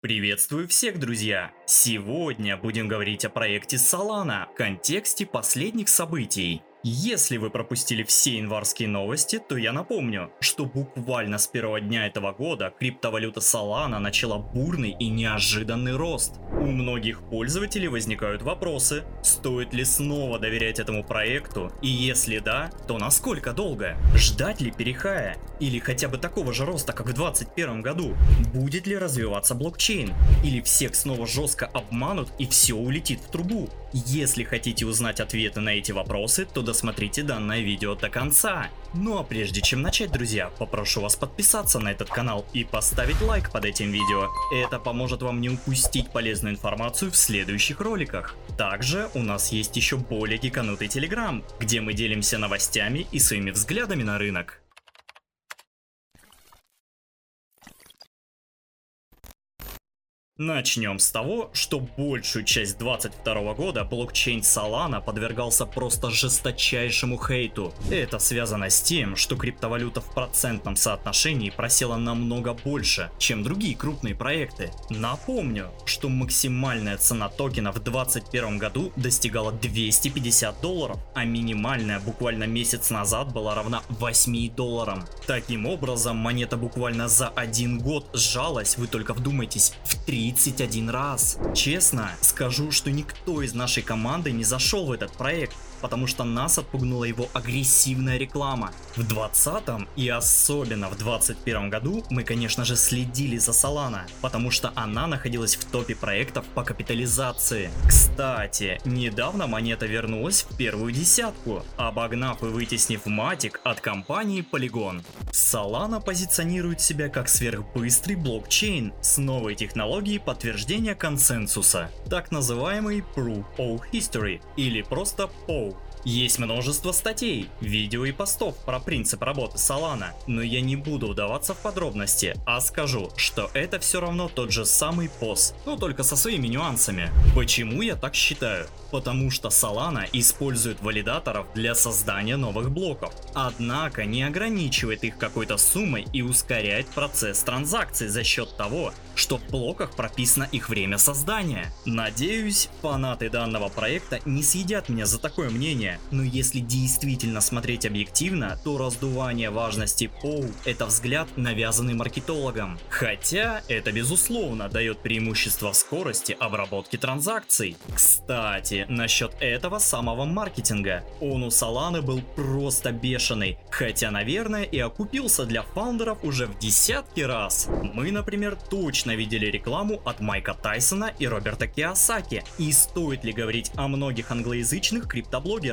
Приветствую всех, друзья! Сегодня будем говорить о проекте Solana в контексте последних событий. Если вы пропустили все январские новости, то я напомню, что буквально с первого дня этого года криптовалюта Solana начала бурный и неожиданный рост. У многих пользователей возникают вопросы, стоит ли снова доверять этому проекту, и если да, то насколько долго? Ждать ли перехая? Или хотя бы такого же роста, как в 2021 году? Будет ли развиваться блокчейн? Или всех снова жестко обманут и все улетит в трубу? Если хотите узнать ответы на эти вопросы, то досмотрите данное видео до конца. Ну а прежде чем начать, друзья, попрошу вас подписаться на этот канал и поставить лайк под этим видео. Это поможет вам не упустить полезную информацию в следующих роликах. Также у нас есть еще более гиканутый телеграм, где мы делимся новостями и своими взглядами на рынок. Начнем с того, что большую часть 22 года блокчейн Solana подвергался просто жесточайшему хейту. Это связано с тем, что криптовалюта в процентном соотношении просела намного больше, чем другие крупные проекты. Напомню, что максимальная цена токена в 2021 году достигала 250 долларов, а минимальная буквально месяц назад была равна 8 долларам. Таким образом, монета буквально за один год сжалась, вы только вдумайтесь, в 3 31 раз. Честно, скажу, что никто из нашей команды не зашел в этот проект, потому что нас отпугнула его агрессивная реклама. В 20 и особенно в 21 году мы, конечно же, следили за Solana, потому что она находилась в топе проектов по капитализации. Кстати, недавно монета вернулась в первую десятку, обогнав и вытеснив Матик от компании Polygon. Solana позиционирует себя как сверхбыстрый блокчейн с новой технологией подтверждения консенсуса, так называемый Proof of History или просто POW. Есть множество статей, видео и постов про принцип работы Solana, но я не буду вдаваться в подробности, а скажу, что это все равно тот же самый пост, но только со своими нюансами. Почему я так считаю? Потому что Solana использует валидаторов для создания новых блоков, однако не ограничивает их какой-то суммой и ускоряет процесс транзакций за счет того, что в блоках прописано их время создания. Надеюсь, фанаты данного проекта не съедят меня за такое мнение, но если действительно смотреть объективно, то раздувание важности POW это взгляд, навязанный маркетологом. Хотя это безусловно дает преимущество в скорости обработки транзакций. Кстати, насчет этого самого маркетинга. Он у Solana был просто бешеный, хотя наверное и окупился для фаундеров уже в десятки раз. Мы, например, точно видели рекламу от Майка Тайсона и Роберта Киосаки. И стоит ли говорить о многих англоязычных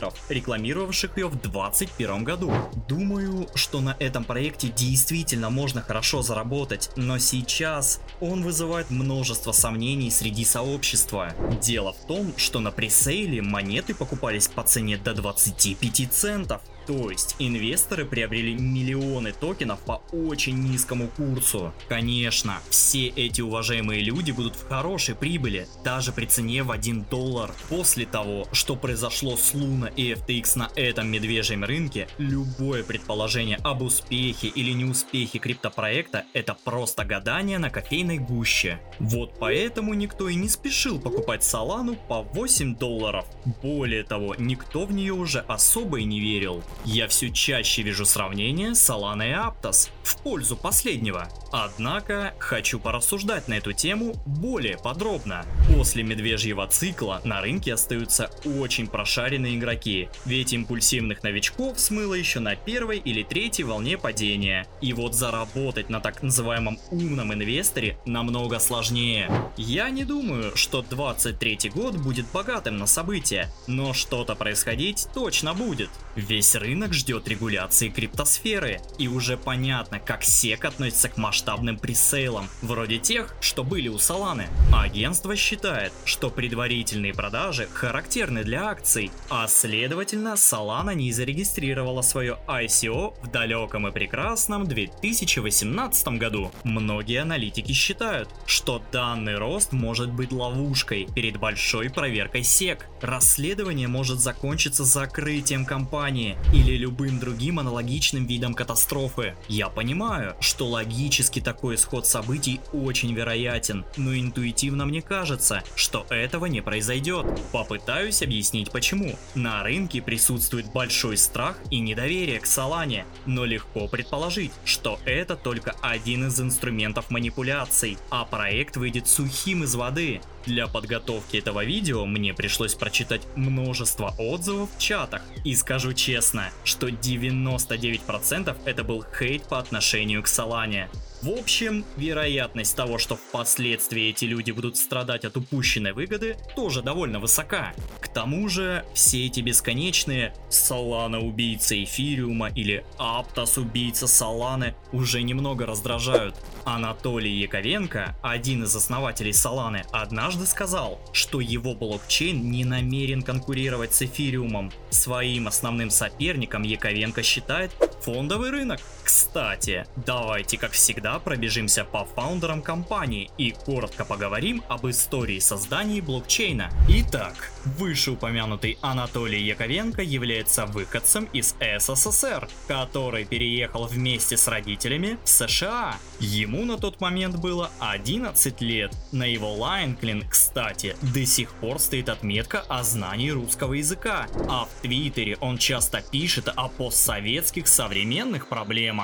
криптоблогеров, рекламировавших ее в 2021 году? Думаю, что на этом проекте действительно можно хорошо заработать, но сейчас он вызывает множество сомнений среди сообщества. Дело в том, что на пресейле монеты покупались по цене до 25 центов, то есть инвесторы приобрели миллионы токенов по очень низкому курсу. Конечно, все эти уважаемые люди будут в хорошей прибыли, даже при цене в 1 доллар. После того, что произошло с Луна и FTX на этом медвежьем рынке, любое предположение об успехе или неуспехе криптопроекта это просто гадание на кофейной гуще. Вот поэтому никто и не спешил покупать Солану по 8 долларов. Более того, никто в нее уже особо и не верил. Я все чаще вижу сравнение Solana и Aptos в пользу последнего. Однако, хочу порассуждать на эту тему более подробно. После медвежьего цикла на рынке остаются очень прошаренные игроки, ведь импульсивных новичков смыло еще на первой или третьей волне падения. И вот заработать на так называемом умном инвесторе намного сложнее. Я не думаю, что 23 год будет богатым на события, но что-то происходить точно будет. Весь ждет регуляции криптосферы, и уже понятно, как SEC относится к масштабным пресейлам, вроде тех, что были у Solana. Агентство считает, что предварительные продажи характерны для акций, а следовательно Solana не зарегистрировала свое ICO в далеком и прекрасном 2018 году. Многие аналитики считают, что данный рост может быть ловушкой перед большой проверкой SEC. Расследование может закончиться закрытием компании, или любым другим аналогичным видом катастрофы. Я понимаю, что логически такой исход событий очень вероятен, но интуитивно мне кажется, что этого не произойдет. Попытаюсь объяснить почему. На рынке присутствует большой страх и недоверие к Солане, но легко предположить, что это только один из инструментов манипуляций, а проект выйдет сухим из воды. Для подготовки этого видео мне пришлось прочитать множество отзывов в чатах. И скажу честно, что 99% это был хейт по отношению к Солане. В общем, вероятность того, что впоследствии эти люди будут страдать от упущенной выгоды, тоже довольно высока. К тому же, все эти бесконечные Солана убийца Эфириума или Аптос убийца Соланы уже немного раздражают. Анатолий Яковенко, один из основателей Соланы, однажды сказал, что его блокчейн не намерен конкурировать с Эфириумом. Своим основным соперником Яковенко считает фондовый рынок. Кстати, давайте как всегда пробежимся по фаундерам компании и коротко поговорим об истории создания блокчейна. Итак, вышеупомянутый Анатолий Яковенко является выходцем из СССР, который переехал вместе с родителями в США. Ему на тот момент было 11 лет. На его лайнклин, кстати, до сих пор стоит отметка о знании русского языка, а в Твиттере он часто пишет о постсоветских современных проблемах.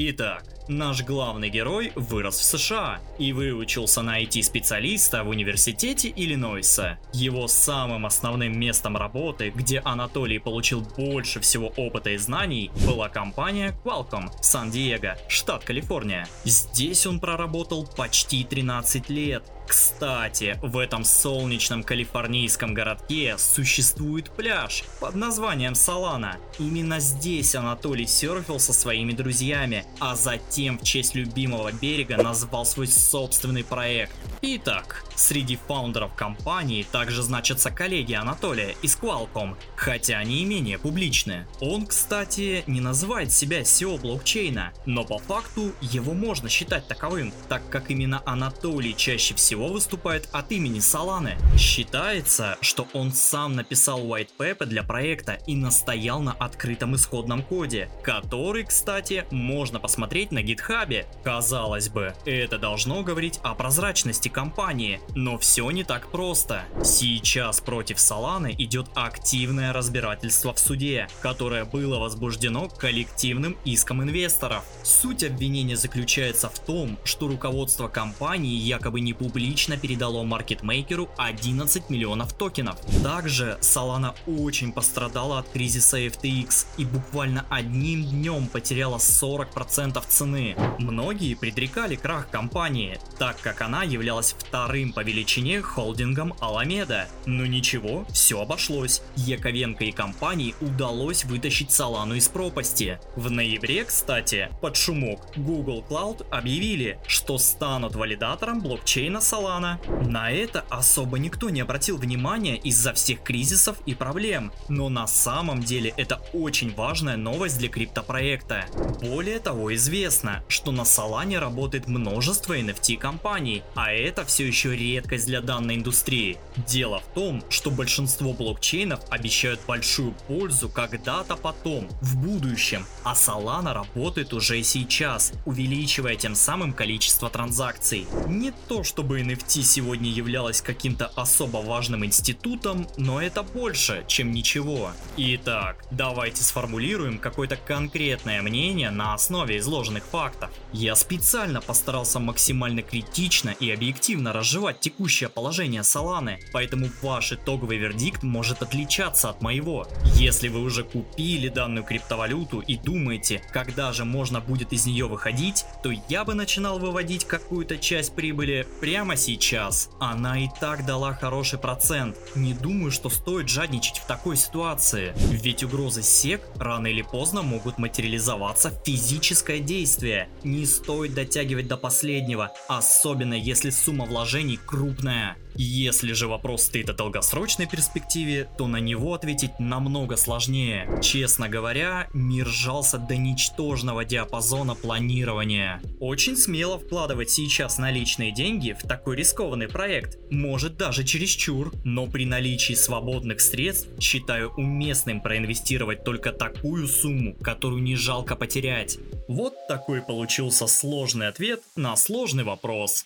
Итак, наш главный герой вырос в США и выучился на IT-специалиста в университете Иллинойса. Его самым основным местом работы, где Анатолий получил больше всего опыта и знаний, была компания Qualcomm в Сан-Диего, штат Калифорния. Здесь он проработал почти 13 лет кстати, в этом солнечном калифорнийском городке существует пляж под названием Салана. Именно здесь Анатолий серфил со своими друзьями, а затем в честь любимого берега назвал свой собственный проект. Итак, среди фаундеров компании также значатся коллеги Анатолия из Qualcomm, хотя они и менее публичные. Он, кстати, не называет себя SEO блокчейна, но по факту его можно считать таковым, так как именно Анатолий чаще всего выступает от имени Соланы. Считается, что он сам написал white paper для проекта и настоял на открытом исходном коде, который, кстати, можно посмотреть на гитхабе. Казалось бы, это должно говорить о прозрачности компании, но все не так просто. Сейчас против Соланы идет активное разбирательство в суде, которое было возбуждено коллективным иском инвесторов. Суть обвинения заключается в том, что руководство компании якобы не публично передало маркетмейкеру 11 миллионов токенов. Также Solana очень пострадала от кризиса FTX и буквально одним днем потеряла 40% цены. Многие предрекали крах компании, так как она являлась являлась вторым по величине холдингом Аламеда. Но ничего, все обошлось. Яковенко и компании удалось вытащить Солану из пропасти. В ноябре, кстати, под шумок Google Cloud объявили, что станут валидатором блокчейна Solana. На это особо никто не обратил внимания из-за всех кризисов и проблем, но на самом деле это очень важная новость для криптопроекта. Более того, известно, что на Solana работает множество NFT компаний, а это это все еще редкость для данной индустрии. Дело в том, что большинство блокчейнов обещают большую пользу когда-то потом, в будущем, а Solana работает уже сейчас, увеличивая тем самым количество транзакций. Не то чтобы NFT сегодня являлась каким-то особо важным институтом, но это больше, чем ничего. Итак, давайте сформулируем какое-то конкретное мнение на основе изложенных фактов. Я специально постарался максимально критично и объективно разжевать текущее положение Соланы, поэтому ваш итоговый вердикт может отличаться от моего. Если вы уже купили данную криптовалюту и думаете, когда же можно будет из нее выходить, то я бы начинал выводить какую-то часть прибыли прямо сейчас. Она и так дала хороший процент. Не думаю, что стоит жадничать в такой ситуации. Ведь угрозы сек рано или поздно могут материализоваться в физическое действие. Не не стоит дотягивать до последнего, особенно если сумма вложений крупная. Если же вопрос стоит о долгосрочной перспективе, то на него ответить намного сложнее. Честно говоря, мир сжался до ничтожного диапазона планирования. Очень смело вкладывать сейчас наличные деньги в такой рискованный проект, может даже чересчур, но при наличии свободных средств считаю уместным проинвестировать только такую сумму, которую не жалко потерять. Вот такой получился сложный ответ на сложный вопрос.